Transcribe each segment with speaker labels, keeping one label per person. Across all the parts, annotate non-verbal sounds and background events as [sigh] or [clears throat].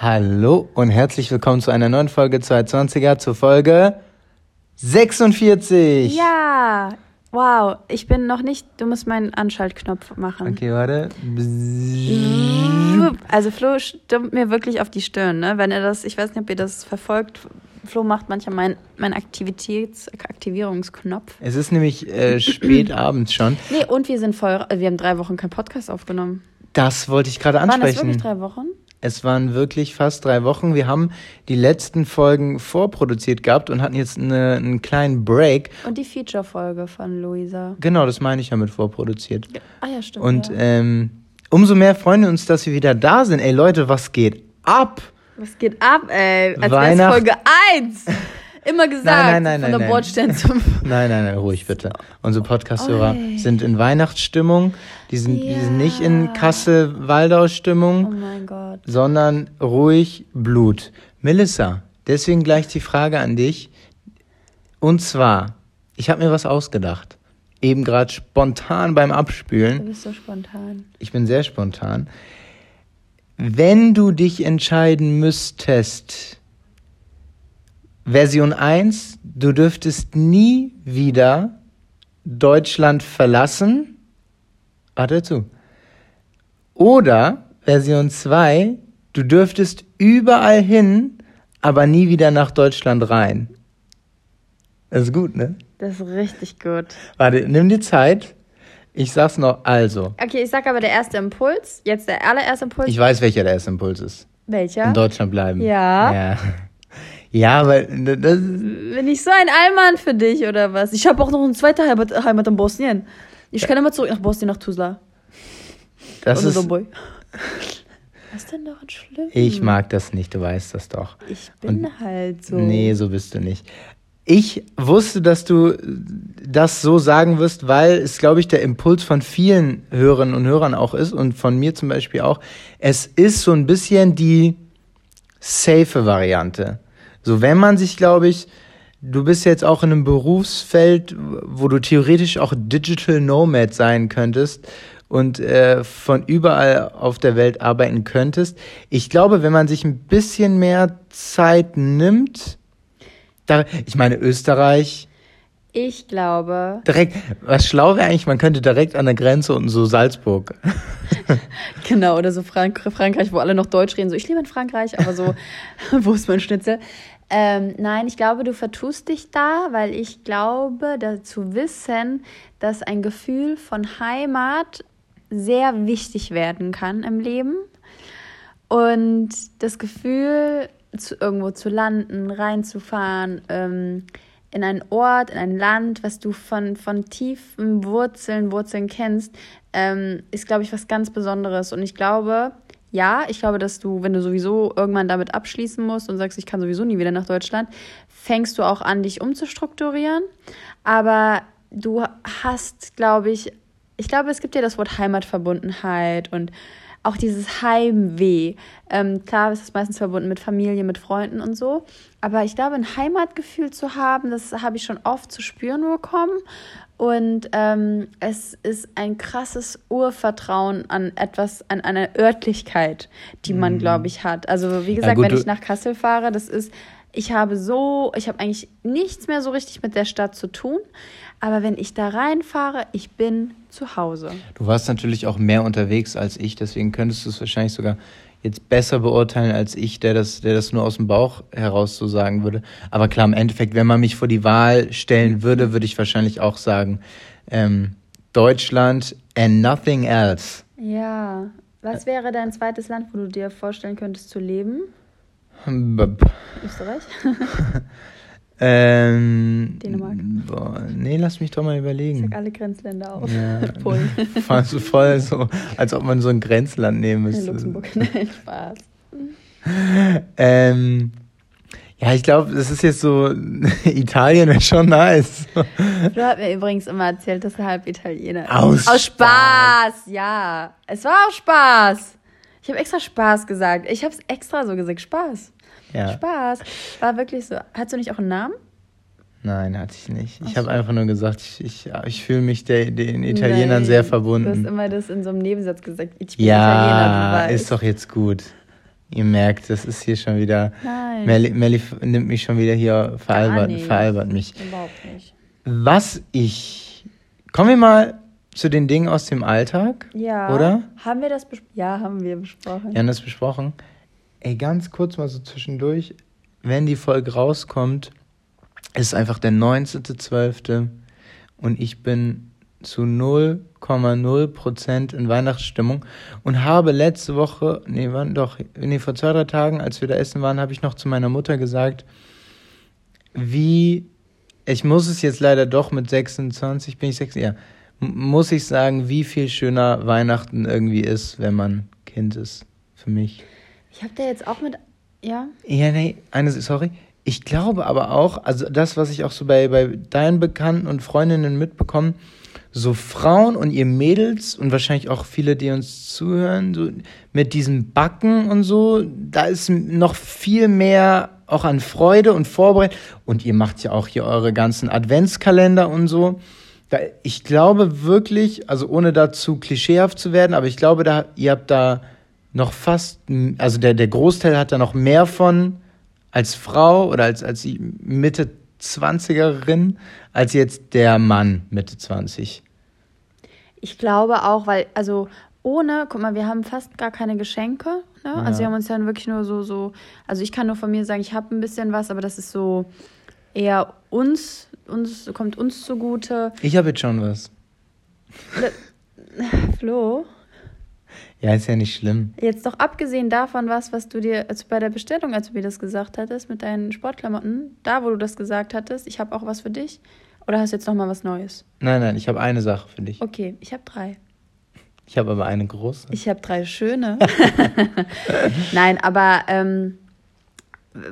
Speaker 1: Hallo und herzlich willkommen zu einer neuen Folge 220er, zur Folge 46.
Speaker 2: Ja, wow, ich bin noch nicht, du musst meinen Anschaltknopf machen.
Speaker 1: Okay, warte.
Speaker 2: Also Flo stimmt mir wirklich auf die Stirn, ne? Wenn er das, ich weiß nicht, ob ihr das verfolgt, Flo macht manchmal meinen mein Aktivitäts Aktivierungsknopf.
Speaker 1: Es ist nämlich äh, spät [clears throat] abends schon.
Speaker 2: Nee, und wir sind voll, wir haben drei Wochen keinen Podcast aufgenommen.
Speaker 1: Das wollte ich gerade ansprechen.
Speaker 2: Waren das wirklich drei Wochen?
Speaker 1: Es waren wirklich fast drei Wochen. Wir haben die letzten Folgen vorproduziert gehabt und hatten jetzt eine, einen kleinen Break.
Speaker 2: Und die Feature-Folge von Luisa.
Speaker 1: Genau, das meine ich ja mit vorproduziert.
Speaker 2: Ja. Ah ja, stimmt.
Speaker 1: Und
Speaker 2: ja.
Speaker 1: ähm, umso mehr freuen wir uns, dass wir wieder da sind. Ey Leute, was geht ab?
Speaker 2: Was geht ab, ey? Als
Speaker 1: Weihnacht-
Speaker 2: Folge 1. [laughs] Immer gesagt.
Speaker 1: Nein, nein, nein,
Speaker 2: Von der
Speaker 1: nein.
Speaker 2: Bordstein zum. [laughs]
Speaker 1: Nein, nein, nein, ruhig bitte. Unsere Podcast-Hörer
Speaker 2: Oi.
Speaker 1: sind in Weihnachtsstimmung. Die sind, die sind nicht in
Speaker 2: Ja.
Speaker 1: Kassel-Waldau-Stimmung.
Speaker 2: Oh mein Gott.
Speaker 1: sondern ruhig Blut. Melissa, deswegen gleich die Frage an dich. Und zwar, ich habe mir was ausgedacht. Eben gerade spontan beim
Speaker 2: Du
Speaker 1: Abspülen.
Speaker 2: bist so spontan.
Speaker 1: Ich bin sehr spontan. Wenn du dich entscheiden müsstest, Version 1, du dürftest nie wieder Deutschland verlassen. Warte zu. Oder Version 2, du dürftest überall hin, aber nie wieder nach Deutschland rein. Das ist gut, ne?
Speaker 2: Das ist richtig gut.
Speaker 1: Warte, nimm dir Zeit. Ich sag's noch, also.
Speaker 2: Okay, ich sag aber der erste Impuls. Jetzt der allererste Impuls.
Speaker 1: Ich weiß, welcher der erste Impuls ist.
Speaker 2: Welcher?
Speaker 1: In Deutschland bleiben.
Speaker 2: Ja.
Speaker 1: Ja, ja weil das,
Speaker 2: Bin ich so ein Allmann für dich oder was? Ich habe auch noch eine zweite Heimat, Heimat in Bosnien. Ich kann immer zurück nach Bosnien, nach Tuzla.
Speaker 1: das
Speaker 2: Oder
Speaker 1: ist.
Speaker 2: Domboy. Was [laughs] ist denn daran schlimm?
Speaker 1: Ich mag das nicht, du weißt das doch.
Speaker 2: Ich bin halt so.
Speaker 1: Nee, so bist du nicht. Ich wusste, dass du das so sagen wirst, weil es, glaube ich, der Impuls von vielen Hörerinnen und Hörern auch ist und von mir zum Beispiel auch. Es ist so ein bisschen die safe Variante. So, wenn man sich, glaube ich, du bist jetzt auch in einem Berufsfeld, wo du theoretisch auch Digital Nomad sein könntest und äh, von überall auf der Welt arbeiten könntest. Ich glaube, wenn man sich ein bisschen mehr Zeit nimmt, da, ich meine Österreich,
Speaker 2: Ich glaube,
Speaker 1: direkt, was schlau wäre eigentlich, man könnte direkt an der Grenze und so Salzburg. [laughs]
Speaker 2: genau, oder so Frank Frankreich, wo alle noch Deutsch reden. So, ich lebe in Frankreich, aber so, [laughs] [laughs] wo ist mein Schnitzel? Ähm, nein, ich glaube, du vertust dich da, weil ich glaube, da zu wissen, dass ein Gefühl von Heimat sehr wichtig werden kann im Leben. Und das Gefühl, zu, irgendwo zu landen, reinzufahren, ähm, in einen Ort, in ein Land, was du von, von tiefen Wurzeln, Wurzeln kennst, ähm, ist, glaube ich, was ganz Besonderes. Und ich glaube, ja, ich glaube, dass du, wenn du sowieso irgendwann damit abschließen musst und sagst, ich kann sowieso nie wieder nach Deutschland, fängst du auch an, dich umzustrukturieren. Aber du hast, glaube ich, ich glaube, es gibt ja das Wort Heimatverbundenheit und auch dieses Heimweh. Ähm, klar ist es meistens verbunden mit Familie, mit Freunden und so. Aber ich glaube, ein Heimatgefühl zu haben, das habe ich schon oft zu spüren bekommen. Und ähm, es ist ein krasses Urvertrauen an etwas, an eine Örtlichkeit, die man, glaube ich, hat. Also wie gesagt,
Speaker 1: gut,
Speaker 2: wenn ich nach Kassel fahre, das ist, ich habe so, ich habe eigentlich nichts mehr so richtig mit der Stadt zu tun. Aber wenn ich da reinfahre, ich bin zu Hause.
Speaker 1: Du warst natürlich auch mehr unterwegs als ich, deswegen könntest du es wahrscheinlich sogar jetzt besser beurteilen als ich, der das, der das nur aus dem Bauch heraus so sagen würde. Aber klar, im Endeffekt, wenn man mich vor die Wahl stellen würde, würde ich wahrscheinlich auch sagen, ähm, Deutschland and nothing else.
Speaker 2: Ja. Was wäre dein zweites Land, wo du dir vorstellen könntest zu leben?
Speaker 1: B-
Speaker 2: Österreich? [laughs]
Speaker 1: Ähm,
Speaker 2: Dänemark.
Speaker 1: Boah, nee, lass mich doch mal
Speaker 2: Ich
Speaker 1: überlegen.
Speaker 2: sag alle Grenzländer auf.
Speaker 1: Ja. [laughs]
Speaker 2: Polen. [laughs]
Speaker 1: Voll so, voll so, als ob man so ein Grenzland nehmen müsste.
Speaker 2: Luxemburg. Nein, Spaß.
Speaker 1: Ähm, ja, ich glaube, das ist jetzt so, Italien wäre schon nice.
Speaker 2: Du hast mir übrigens immer erzählt, dass er halb Italiener ist.
Speaker 1: Aus
Speaker 2: Aus Spaß, ja. Es war auch Spaß. Ich habe extra Spaß gesagt. Ich habe es extra so gesagt. Spaß.
Speaker 1: Ja.
Speaker 2: Spaß. War wirklich so. Hast du nicht auch einen Namen?
Speaker 1: Nein, hatte ich nicht. Ich habe einfach nur gesagt, ich, ich, ich fühle mich der, den Italienern
Speaker 2: Nein,
Speaker 1: sehr
Speaker 2: Du hast
Speaker 1: verbunden.
Speaker 2: immer das in so einem Nebensatz gesagt. Ich bin
Speaker 1: Ja,
Speaker 2: Italiener,
Speaker 1: ist doch jetzt gut. Ihr merkt, das ist hier schon wieder. Nein. Melli, Melli nimmt mich schon wieder hier, veralbert, veralbert mich. Überhaupt nicht. Was ich. Kommen wir mal zu den Dingen aus dem Alltag. Ja. Oder?
Speaker 2: Haben wir das besprochen? Ja, haben wir besprochen.
Speaker 1: Wir haben das besprochen. Ey, ganz kurz mal so zwischendurch, wenn die Folge rauskommt, ist einfach der 19.12. und ich bin zu 0,0% in Weihnachtsstimmung und habe letzte Woche, nee, wann doch, nee, vor zwei, drei Tagen, als wir da essen waren, habe ich noch zu meiner Mutter gesagt, wie, ich muss es jetzt leider doch mit 26, bin ich 6, ja, muss ich sagen, wie viel schöner Weihnachten irgendwie ist, wenn man Kind ist, für mich.
Speaker 2: Ich habe da jetzt auch mit, ja?
Speaker 1: Ja, nee, eine, sorry. Ich glaube aber auch, also das, was ich auch so bei, bei deinen Bekannten und Freundinnen mitbekomme, so Frauen und ihr Mädels und wahrscheinlich auch viele, die uns zuhören, so mit diesem Backen und so, da ist noch viel mehr auch an Freude und Vorbereitung. Und ihr macht ja auch hier eure ganzen Adventskalender und so. Da, ich glaube wirklich, also ohne dazu klischeehaft zu werden, aber ich glaube, da, ihr habt da noch fast, also der, der Großteil hat da noch mehr von als Frau oder als, als Mitte 20erin als jetzt der Mann Mitte 20.
Speaker 2: Ich glaube auch, weil, also ohne, guck mal, wir haben fast gar keine Geschenke. Ne? Ja. Also wir haben uns dann wirklich nur so, so, also ich kann nur von mir sagen, ich habe ein bisschen was, aber das ist so eher uns, uns, kommt uns zugute.
Speaker 1: Ich habe jetzt schon was.
Speaker 2: Flo?
Speaker 1: Ja, ist ja nicht schlimm.
Speaker 2: Jetzt doch abgesehen davon was, was du dir also bei der Bestellung, als du mir das gesagt hattest, mit deinen Sportklamotten, da wo du das gesagt hattest, ich habe auch was für dich. Oder hast du jetzt noch mal was Neues?
Speaker 1: Nein, nein, ich habe eine Sache für dich.
Speaker 2: Okay, ich habe drei.
Speaker 1: Ich habe aber eine große.
Speaker 2: Ich habe drei schöne. [laughs] nein, aber ähm,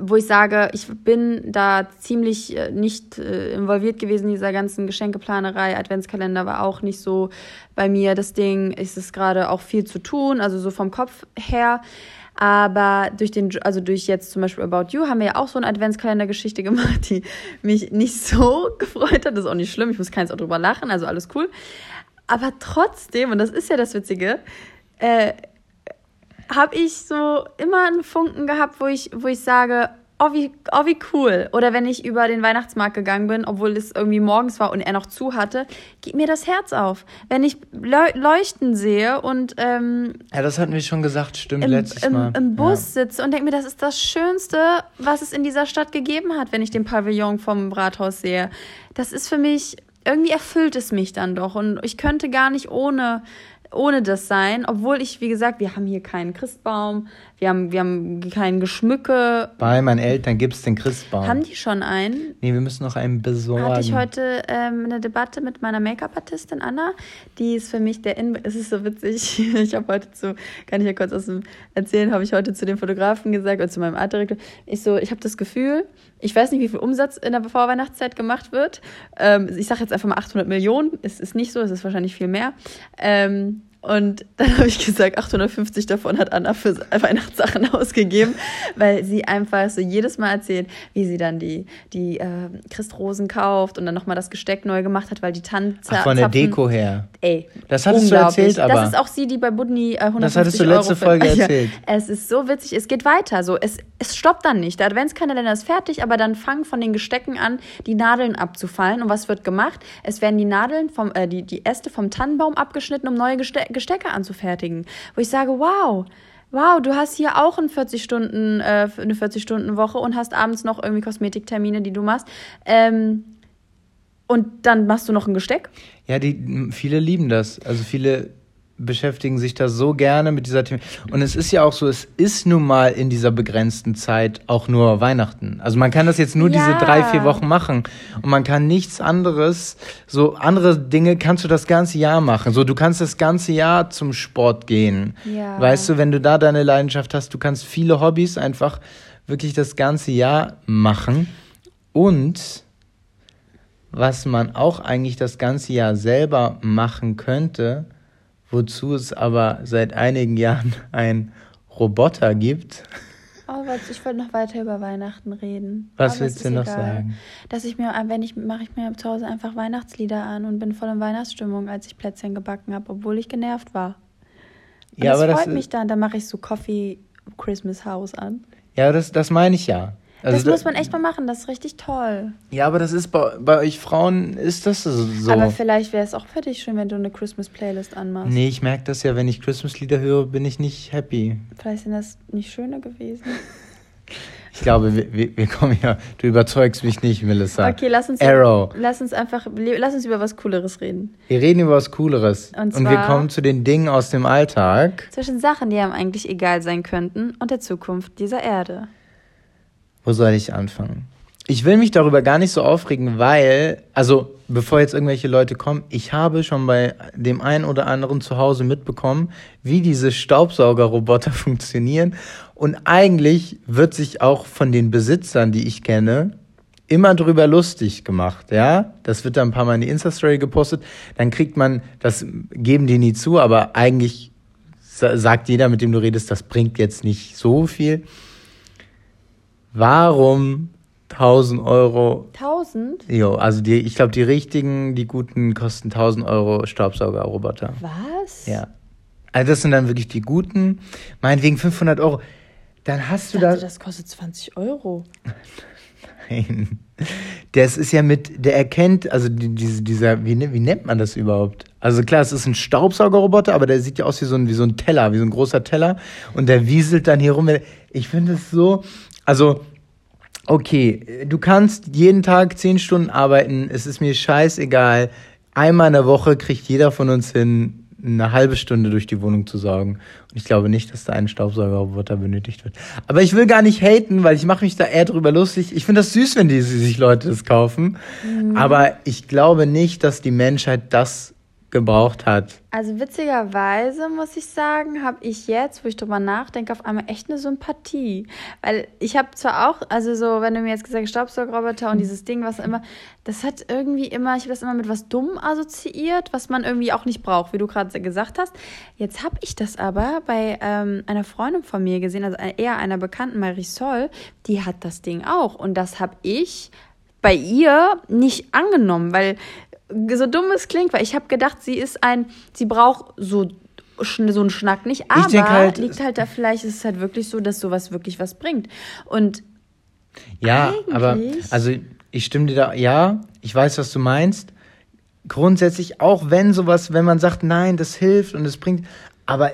Speaker 2: wo ich sage, ich bin da ziemlich äh, nicht äh, involviert gewesen in dieser ganzen Geschenkeplanerei. Adventskalender war auch nicht so bei mir das Ding. Es ist gerade auch viel zu tun, also so vom Kopf her. Aber durch den, also durch jetzt zum Beispiel About You haben wir ja auch so eine Adventskalender-Geschichte [laughs] gemacht, die mich nicht so [laughs] gefreut hat. Das ist auch nicht schlimm, ich muss keins auch drüber lachen, also alles cool. Aber trotzdem, und das ist ja das Witzige, äh, habe ich so immer einen Funken gehabt, wo ich, wo ich sage, oh wie, oh wie cool. Oder wenn ich über den Weihnachtsmarkt gegangen bin, obwohl es irgendwie morgens war und er noch zu hatte, geht mir das Herz auf. Wenn ich Leuchten sehe und ähm,
Speaker 1: Ja, das hatten wir schon gesagt, stimmt,
Speaker 2: im,
Speaker 1: letztes
Speaker 2: im,
Speaker 1: Mal.
Speaker 2: Im Bus ja. sitze und denke mir, das ist das Schönste, was es in dieser Stadt gegeben hat, wenn ich den Pavillon vom Rathaus sehe. Das ist für mich, irgendwie erfüllt es mich dann doch. Und ich könnte gar nicht ohne ohne das sein, obwohl ich, wie gesagt, wir haben hier keinen Christbaum, wir haben, wir haben kein Geschmücke.
Speaker 1: Bei meinen Eltern gibt es den Christbaum.
Speaker 2: Haben die schon einen?
Speaker 1: Nee, wir müssen noch einen besorgen.
Speaker 2: Hatte ich heute ähm, eine Debatte mit meiner Make-up-Artistin Anna. Die ist für mich der In Es ist so witzig. [laughs] Ich habe heute zu, kann ich ja kurz aus dem erzählen, habe ich heute zu dem Fotografen gesagt oder zu meinem Artdirektor. Ich so, ich habe das Gefühl, ich weiß nicht, wie viel Umsatz in der Vorweihnachtszeit gemacht wird. Ähm, ich sage jetzt einfach mal 800 Millionen. Es ist nicht so, es ist wahrscheinlich viel mehr. Ähm, und dann habe ich gesagt, 850 davon hat Anna für Weihnachtssachen [laughs] ausgegeben, weil sie einfach so jedes Mal erzählt, wie sie dann die, die äh, Christrosen kauft und dann nochmal das Gesteck neu gemacht hat, weil die Tanze.
Speaker 1: Von der Deko her. Ey. Das hattest du erzählt, aber.
Speaker 2: Das ist auch sie, die bei Budni äh, 150
Speaker 1: Das hattest du letzte Euro Folge [laughs] erzählt.
Speaker 2: Ja, es ist so witzig, es geht weiter. So, es, es stoppt dann nicht. Der Adventskalender ist fertig, aber dann fangen von den Gestecken an, die Nadeln abzufallen. Und was wird gemacht? Es werden die Nadeln vom, äh, die, die Äste vom Tannenbaum abgeschnitten, um neue Gestecke Gestecke anzufertigen. Wo ich sage, wow, wow, du hast hier auch ein 40 Stunden, äh, eine 40-Stunden-Woche und hast abends noch irgendwie Kosmetiktermine, die du machst. Ähm, und dann machst du noch ein Gesteck?
Speaker 1: Ja, die, viele lieben das. Also viele beschäftigen sich da so gerne mit dieser Thema. Und es ist ja auch so, es ist nun mal in dieser begrenzten Zeit auch nur Weihnachten. Also man kann das jetzt nur ja. diese drei, vier Wochen machen. Und man kann nichts anderes, so andere Dinge kannst du das ganze Jahr machen. So, du kannst das ganze Jahr zum Sport gehen. Ja. Weißt du, wenn du da deine Leidenschaft hast, du kannst viele Hobbys einfach wirklich das ganze Jahr machen. Und was man auch eigentlich das ganze Jahr selber machen könnte, wozu es aber seit einigen Jahren ein Roboter gibt.
Speaker 2: Oh, ich wollte noch weiter über Weihnachten reden.
Speaker 1: Was aber willst du noch egal. sagen?
Speaker 2: Dass ich mir, wenn ich mache ich mir zu Hause einfach Weihnachtslieder an und bin voll in Weihnachtsstimmung, als ich Plätzchen gebacken habe, obwohl ich genervt war. Und ja, das aber freut das mich dann. Dann mache ich so Coffee Christmas House an.
Speaker 1: Ja, das, das meine ich ja.
Speaker 2: Also das muss man echt mal machen, das ist richtig toll.
Speaker 1: Ja, aber das ist bei, bei euch Frauen, ist das so.
Speaker 2: Aber vielleicht wäre es auch für dich schön, wenn du eine Christmas-Playlist anmachst.
Speaker 1: Nee, ich merke das ja, wenn ich Christmas-Lieder höre, bin ich nicht happy.
Speaker 2: Vielleicht sind das nicht schöner gewesen. [laughs]
Speaker 1: Ich glaube, wir, wir, wir kommen ja, du überzeugst mich nicht, Melissa.
Speaker 2: Okay, lass uns,
Speaker 1: Arrow.
Speaker 2: lass uns einfach, lass uns über was Cooleres reden.
Speaker 1: Wir reden über was Cooleres.
Speaker 2: Und,
Speaker 1: und wir kommen zu den Dingen aus dem Alltag.
Speaker 2: Zwischen Sachen, die einem eigentlich egal sein könnten und der Zukunft dieser Erde.
Speaker 1: Wo soll ich anfangen? Ich will mich darüber gar nicht so aufregen, weil, also bevor jetzt irgendwelche Leute kommen, ich habe schon bei dem einen oder anderen zu Hause mitbekommen, wie diese Staubsaugerroboter [laughs] funktionieren. Und eigentlich wird sich auch von den Besitzern, die ich kenne, immer drüber lustig gemacht, ja. Das wird dann ein paar Mal in die Insta-Story gepostet. Dann kriegt man, das geben die nie zu, aber eigentlich sagt jeder, mit dem du redest, das bringt jetzt nicht so viel. Warum 1000 Euro?
Speaker 2: 1000?
Speaker 1: Jo, also die, ich glaube, die richtigen, die guten kosten 1000 Euro Staubsaugerroboter.
Speaker 2: Was?
Speaker 1: Ja. Also das sind dann wirklich die guten. Meinetwegen 500 Euro. Dann hast du
Speaker 2: da. das kostet 20 Euro. [laughs]
Speaker 1: Nein. Das ist ja mit, der erkennt, also die, diese, dieser, wie, wie nennt man das überhaupt? Also klar, es ist ein Staubsaugerroboter, aber der sieht ja aus wie so ein, wie so ein Teller, wie so ein großer Teller. Und der wieselt dann hier rum. Ich finde es so, also, okay, du kannst jeden Tag zehn Stunden arbeiten, es ist mir scheißegal. Einmal in der Woche kriegt jeder von uns hin, eine halbe Stunde durch die Wohnung zu saugen. Und ich glaube nicht, dass da ein Staubsaugerroboter benötigt wird. Aber ich will gar nicht haten, weil ich mache mich da eher drüber lustig. Ich finde das süß, wenn die sich Leute das kaufen. Mhm. Aber ich glaube nicht, dass die Menschheit das gebraucht hat.
Speaker 2: Also witzigerweise muss ich sagen, habe ich jetzt, wo ich drüber nachdenke, auf einmal echt eine Sympathie. Weil ich habe zwar auch, also so, wenn du mir jetzt gesagt hast, Staubsaugerroboter und dieses Ding, was immer, das hat irgendwie immer, ich habe das immer mit was dumm assoziiert, was man irgendwie auch nicht braucht, wie du gerade gesagt hast. Jetzt habe ich das aber bei ähm, einer Freundin von mir gesehen, also eher einer bekannten Marisol, die hat das Ding auch. Und das habe ich bei ihr nicht angenommen, weil so dumm es klingt, weil ich habe gedacht, sie ist ein, sie braucht so so einen Schnack nicht, aber halt, liegt halt da vielleicht, ist es halt wirklich so, dass sowas wirklich was bringt. Und
Speaker 1: ja, aber also ich stimme dir da, ja, ich weiß, was du meinst. Grundsätzlich, auch wenn sowas, wenn man sagt, nein, das hilft und es bringt, aber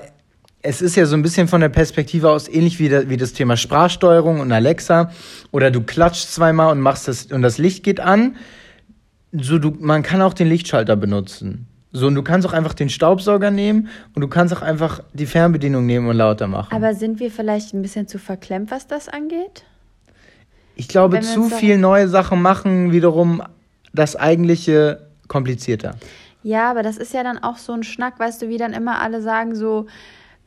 Speaker 1: es ist ja so ein bisschen von der Perspektive aus ähnlich wie, der, wie das Thema Sprachsteuerung und Alexa. Oder du klatschst zweimal und machst das und das Licht geht an so du, man kann auch den Lichtschalter benutzen. So, und du kannst auch einfach den Staubsauger nehmen und du kannst auch einfach die Fernbedienung nehmen und lauter machen.
Speaker 2: Aber sind wir vielleicht ein bisschen zu verklemmt, was das angeht?
Speaker 1: Ich glaube, zu viel neue Sachen machen wiederum das eigentliche komplizierter.
Speaker 2: Ja, aber das ist ja dann auch so ein Schnack, weißt du, wie dann immer alle sagen so,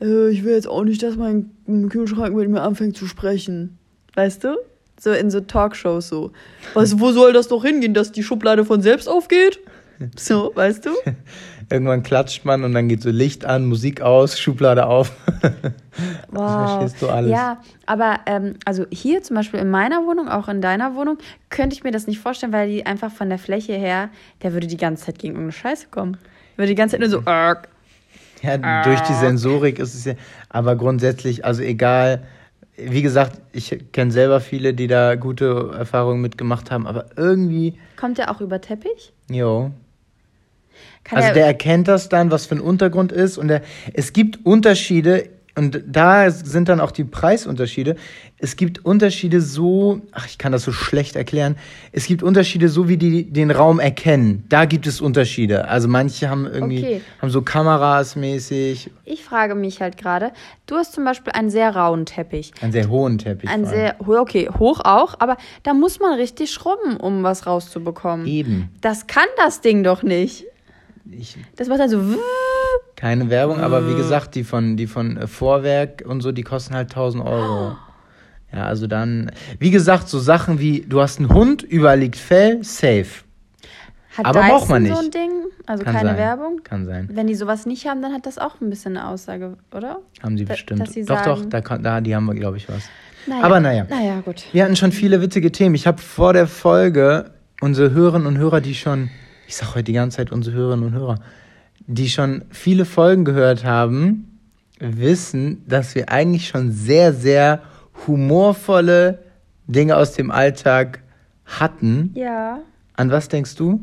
Speaker 2: äh, ich will jetzt auch nicht, dass mein Kühlschrank mit mir anfängt zu sprechen. Weißt du? So in so Talkshows so. Was, wo soll das doch hingehen, dass die Schublade von selbst aufgeht? So, weißt du? [laughs]
Speaker 1: Irgendwann klatscht man und dann geht so Licht an, Musik aus, Schublade auf. [laughs]
Speaker 2: wow. Das verstehst du alles. Ja, aber ähm, also hier zum Beispiel in meiner Wohnung, auch in deiner Wohnung, könnte ich mir das nicht vorstellen, weil die einfach von der Fläche her, der würde die ganze Zeit gegen irgendeine Scheiße kommen. Würde die ganze Zeit nur so. Arg,
Speaker 1: ja, durch die Sensorik ist es ja. Aber grundsätzlich, also egal wie gesagt, ich kenne selber viele, die da gute Erfahrungen mitgemacht haben, aber irgendwie.
Speaker 2: Kommt der auch über Teppich?
Speaker 1: Jo. Kann also der erkennt das dann, was für ein Untergrund ist und der, es gibt Unterschiede und da sind dann auch die Preisunterschiede. Es gibt Unterschiede so, ach, ich kann das so schlecht erklären. Es gibt Unterschiede so, wie die den Raum erkennen. Da gibt es Unterschiede. Also manche haben irgendwie, okay. haben so Kameras mäßig.
Speaker 2: Ich frage mich halt gerade, du hast zum Beispiel einen sehr rauen Teppich.
Speaker 1: Einen sehr hohen Teppich.
Speaker 2: Ein sehr, okay, hoch auch, aber da muss man richtig schrubben, um was rauszubekommen.
Speaker 1: Eben.
Speaker 2: Das kann das Ding doch nicht.
Speaker 1: Ich,
Speaker 2: das macht dann so.
Speaker 1: Keine Werbung, aber wie gesagt, die von, die von äh, Vorwerk und so, die kosten halt 1000 Euro. Ja, also dann, wie gesagt, so Sachen wie, du hast einen Hund, überall liegt Fell, safe.
Speaker 2: Hat aber Dyson braucht man nicht. so ein Ding? Also
Speaker 1: Kann
Speaker 2: keine
Speaker 1: sein.
Speaker 2: Werbung?
Speaker 1: Kann sein.
Speaker 2: Wenn die sowas nicht haben, dann hat das auch ein bisschen eine Aussage, oder?
Speaker 1: Haben sie da, bestimmt. Sie doch, sagen, doch, da, da, die haben wir, glaube ich, was.
Speaker 2: Naja,
Speaker 1: aber naja.
Speaker 2: Naja, gut.
Speaker 1: Wir hatten schon viele witzige Themen. Ich habe vor der Folge unsere Hörerinnen und Hörer, die schon, ich sage heute die ganze Zeit unsere Hörerinnen und Hörer, die schon viele Folgen gehört haben, wissen, dass wir eigentlich schon sehr, sehr humorvolle Dinge aus dem Alltag hatten.
Speaker 2: Ja.
Speaker 1: An was denkst du?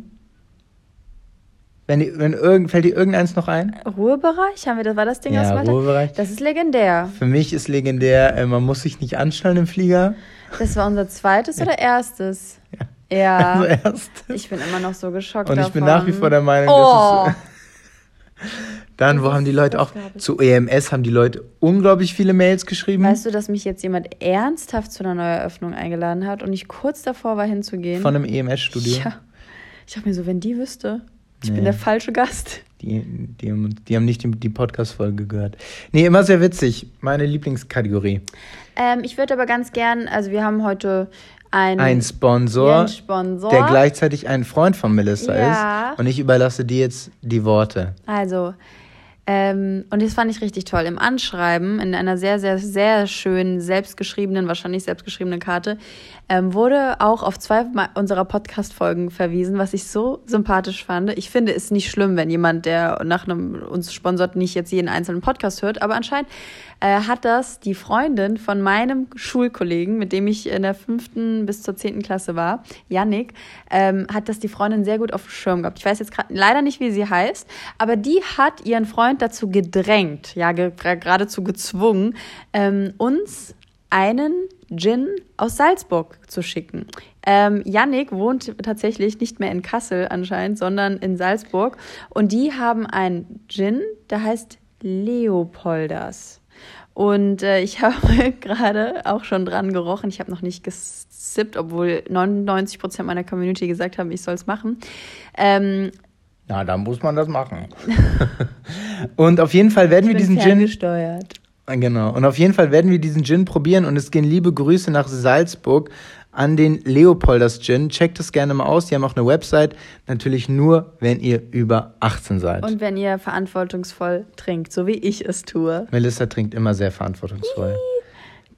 Speaker 1: Wenn, die, wenn irgend, fällt dir irgendeins noch ein?
Speaker 2: Ruhebereich, haben wir das, war das Ding
Speaker 1: Ja,
Speaker 2: aus?
Speaker 1: Ruhebereich.
Speaker 2: Das ist legendär.
Speaker 1: Für mich ist legendär, äh, man muss sich nicht anschnallen im Flieger.
Speaker 2: Das war unser zweites oder erstes? Ja. [laughs]
Speaker 1: Also erst.
Speaker 2: Ich bin immer noch so geschockt
Speaker 1: Und ich
Speaker 2: davon.
Speaker 1: bin nach wie vor der Meinung,
Speaker 2: Oh.
Speaker 1: dass es. [laughs] Dann, wo haben die Leute auch. Zu EMS haben die Leute unglaublich viele Mails geschrieben.
Speaker 2: Weißt du, dass mich jetzt jemand ernsthaft zu einer Neueröffnung eingeladen hat und ich kurz davor war hinzugehen?
Speaker 1: Von einem EMS-Studio.
Speaker 2: Ja. Ich dachte mir so, wenn die wüsste, ich
Speaker 1: Nee.
Speaker 2: bin der falsche Gast.
Speaker 1: Die, die, haben, die haben nicht die, die Podcast-Folge gehört. Nee, immer sehr witzig. Meine Lieblingskategorie.
Speaker 2: Ähm, ich würde aber ganz gern, also wir haben heute einen,
Speaker 1: Ein Sponsor,
Speaker 2: Sponsor.
Speaker 1: der gleichzeitig ein Freund von Melissa
Speaker 2: Ja.
Speaker 1: ist. Und ich überlasse dir jetzt die Worte.
Speaker 2: Also, ähm, und das fand ich richtig toll. Im Anschreiben, in einer sehr, sehr, sehr schönen, selbstgeschriebenen, wahrscheinlich selbstgeschriebenen Karte, ähm, wurde auch auf zwei unserer Podcast-Folgen verwiesen, was ich so sympathisch fand. Ich finde es nicht schlimm, wenn jemand, der nach einem uns sponsort, nicht jetzt jeden einzelnen Podcast hört, aber anscheinend äh, hat das die Freundin von meinem Schulkollegen, mit dem ich in der fünften bis zur zehnten Klasse war, Yannick, ähm, hat das die Freundin sehr gut auf dem Schirm gehabt. Ich weiß jetzt grad leider nicht, wie sie heißt, aber die hat ihren Freund dazu gedrängt, ja, ge geradezu gezwungen, ähm, uns einen Gin aus Salzburg zu schicken. Ähm, Yannick wohnt tatsächlich nicht mehr in Kassel anscheinend, sondern in Salzburg. Und die haben einen Gin, der heißt Leopolders. Und äh, ich [laughs] habe gerade auch schon dran gerochen. Ich habe noch nicht gesippt, obwohl 99 Prozent meiner Community gesagt haben, ich soll es machen. Ähm,
Speaker 1: Na, da muss man das machen. [laughs] und auf jeden Fall werden wir
Speaker 2: ich bin
Speaker 1: diesen Gin.
Speaker 2: ferngesteuert.
Speaker 1: Genau. Und auf jeden Fall werden wir diesen Gin probieren und es gehen liebe Grüße nach Salzburg an den Leopolders Gin. Checkt es gerne mal aus. Die haben auch eine Website. Natürlich nur, wenn ihr über 18 seid.
Speaker 2: Und wenn ihr verantwortungsvoll trinkt, so wie ich es tue.
Speaker 1: Melissa trinkt immer sehr verantwortungsvoll.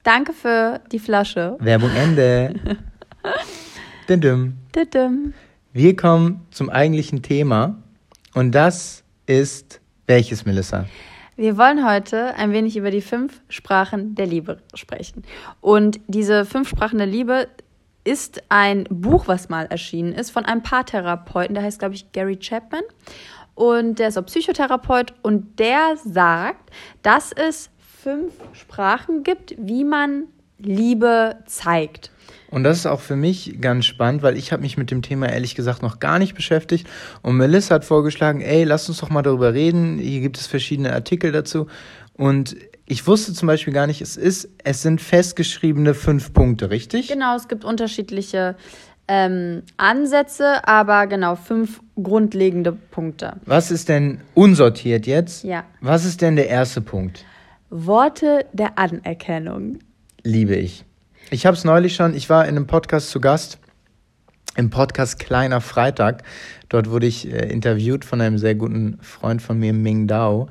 Speaker 2: Danke für die Flasche.
Speaker 1: Werbung Ende. [laughs] Dim -dim. Wir kommen zum eigentlichen Thema und das ist welches, Melissa?
Speaker 2: Wir wollen heute ein wenig über die fünf Sprachen der Liebe sprechen. Und diese fünf Sprachen der Liebe ist ein Buch, was mal erschienen ist, von einem Paartherapeuten, der heißt, glaube ich, Gary Chapman. Und der ist auch Psychotherapeut und der sagt, dass es fünf Sprachen gibt, wie man Liebe zeigt.
Speaker 1: Und das ist auch für mich ganz spannend, weil ich habe mich mit dem Thema ehrlich gesagt noch gar nicht beschäftigt. Und Melissa hat vorgeschlagen, ey, lass uns doch mal darüber reden. Hier gibt es verschiedene Artikel dazu. Und ich wusste zum Beispiel gar nicht, es ist, es sind festgeschriebene fünf Punkte, richtig?
Speaker 2: Genau, es gibt unterschiedliche ähm, Ansätze, aber genau fünf grundlegende Punkte.
Speaker 1: Was ist denn unsortiert jetzt?
Speaker 2: Ja.
Speaker 1: Was ist denn der erste Punkt?
Speaker 2: Worte der Anerkennung.
Speaker 1: Liebe ich. Ich habe es neulich schon, ich war in einem Podcast zu Gast, im Podcast Kleiner Freitag. Dort wurde ich äh, interviewt von einem sehr guten Freund von mir, Ming Dao.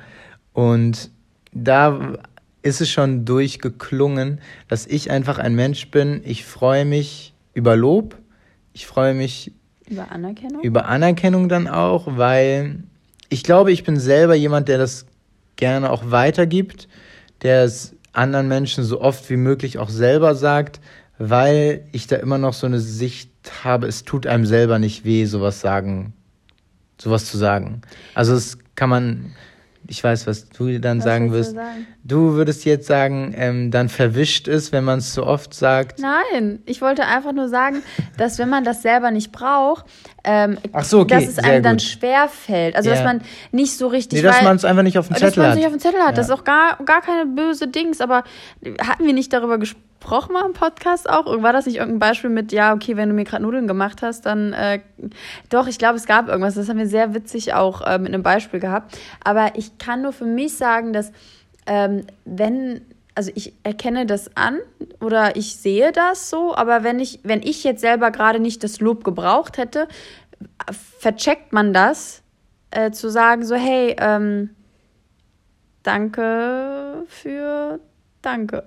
Speaker 1: Und da ist es schon durchgeklungen, dass ich einfach ein Mensch bin. Ich freue mich über Lob. Ich freue mich
Speaker 2: Über Anerkennung?
Speaker 1: über Anerkennung dann auch, weil ich glaube, ich bin selber jemand, der das gerne auch weitergibt, der es anderen Menschen so oft wie möglich auch selber sagt, weil ich da immer noch so eine Sicht habe, es tut einem selber nicht weh, sowas sagen, sowas zu sagen. Also es kann man, ich weiß, was du dann
Speaker 2: Was
Speaker 1: sagen wirst.
Speaker 2: du sagen?
Speaker 1: Du würdest jetzt sagen, ähm, dann verwischt ist, wenn man es zu oft sagt.
Speaker 2: Nein, ich wollte einfach nur sagen, dass wenn man das selber nicht braucht, ähm,
Speaker 1: so, okay,
Speaker 2: dass es
Speaker 1: sehr
Speaker 2: einem dann
Speaker 1: gut.
Speaker 2: schwer fällt. Also
Speaker 1: Ja.
Speaker 2: dass man nicht so richtig
Speaker 1: Nee, dass man es einfach nicht auf dem
Speaker 2: dass
Speaker 1: Zettel
Speaker 2: man es
Speaker 1: hat.
Speaker 2: nicht auf dem Zettel hat. Das ist
Speaker 1: Ja.
Speaker 2: auch gar, gar keine böse Dings, aber hatten wir nicht darüber gesprochen mal im Podcast auch? War das nicht irgendein Beispiel mit, ja, okay, wenn du mir gerade Nudeln gemacht hast, dann äh, doch, ich glaube, es gab irgendwas. Das haben wir sehr witzig auch äh, mit einem Beispiel gehabt. Aber ich kann nur für mich sagen, dass ähm, wenn, also ich erkenne das an oder ich sehe das so, aber wenn ich, wenn ich jetzt selber gerade nicht das Lob gebraucht hätte, vercheckt man das, äh, zu sagen, so, hey, ähm, danke für danke.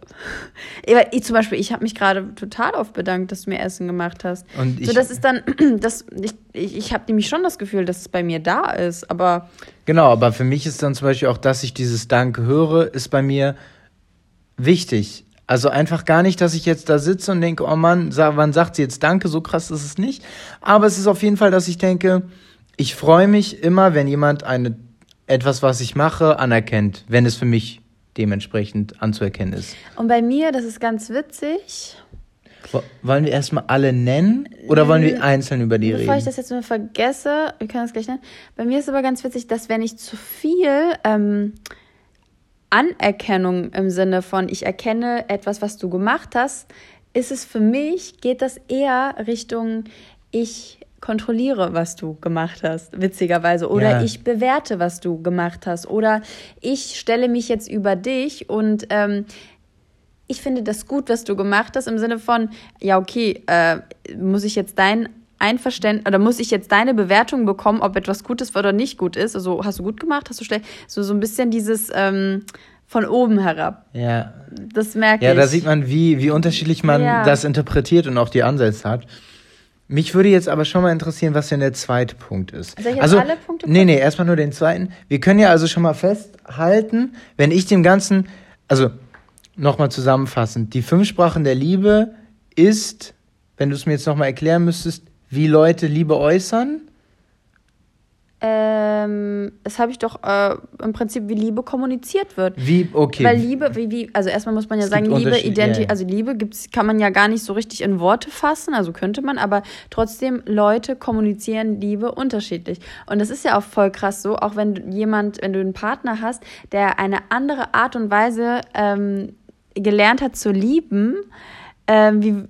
Speaker 2: Ich, zum Beispiel, ich habe mich gerade total oft bedankt, dass du mir Essen gemacht hast. Und ich, so, das ist dann, [clears throat] das, ich, ich, ich habe nämlich schon das Gefühl, dass es bei mir da ist, aber.
Speaker 1: Genau, aber für mich ist dann zum Beispiel auch, dass ich dieses Danke höre, ist bei mir wichtig. Also einfach gar nicht, dass ich jetzt da sitze und denke, oh Mann, wann sagt sie jetzt Danke? So krass ist es nicht. Aber es ist auf jeden Fall, dass ich denke, ich freue mich immer, wenn jemand eine, etwas, was ich mache, anerkennt, wenn es für mich dementsprechend anzuerkennen ist.
Speaker 2: Und bei mir, das ist ganz witzig.
Speaker 1: Wollen wir erstmal alle nennen oder wollen wir einzeln über die
Speaker 2: Bevor
Speaker 1: reden?
Speaker 2: Bevor ich das jetzt nur vergesse, wir können das gleich nennen. Bei mir ist aber ganz witzig, dass wenn ich zu viel ähm, Anerkennung im Sinne von, ich erkenne etwas, was du gemacht hast, ist es für mich, geht das eher Richtung, ich kontrolliere, was du gemacht hast, witzigerweise. Oder ja. ich bewerte, was du gemacht hast. Oder ich stelle mich jetzt über dich und ähm, ich finde das gut, was du gemacht hast, im Sinne von, ja, okay, äh, muss ich jetzt dein Einverständnis oder muss ich jetzt deine Bewertung bekommen, ob etwas Gutes oder nicht gut ist? Also hast du gut gemacht, hast du schlecht? So, so ein bisschen dieses ähm, von oben herab.
Speaker 1: Ja.
Speaker 2: Das merke
Speaker 1: ja,
Speaker 2: ich.
Speaker 1: Ja, da sieht man, wie, wie unterschiedlich man ja. das interpretiert und auch die Ansätze hat. Mich würde jetzt aber schon mal interessieren, was denn der zweite Punkt ist.
Speaker 2: Soll ich jetzt also, alle Punkte
Speaker 1: Nee, nee, erstmal nur den zweiten. Wir können ja also schon mal festhalten, wenn ich dem Ganzen, also nochmal zusammenfassend, die fünf Sprachen der Liebe ist, wenn du es mir jetzt nochmal erklären müsstest, wie Leute Liebe äußern?
Speaker 2: Ähm, das habe ich doch äh, im Prinzip, wie Liebe kommuniziert wird.
Speaker 1: Wie, okay.
Speaker 2: Weil Liebe, wie, wie, also erstmal muss man ja es sagen, Liebe, Identi ja, ja. also Liebe gibt's, kann man ja gar nicht so richtig in Worte fassen, also könnte man, aber trotzdem, Leute kommunizieren Liebe unterschiedlich. Und das ist ja auch voll krass so, auch wenn jemand, wenn du einen Partner hast, der eine andere Art und Weise ähm, gelernt hat zu lieben, ähm, wie,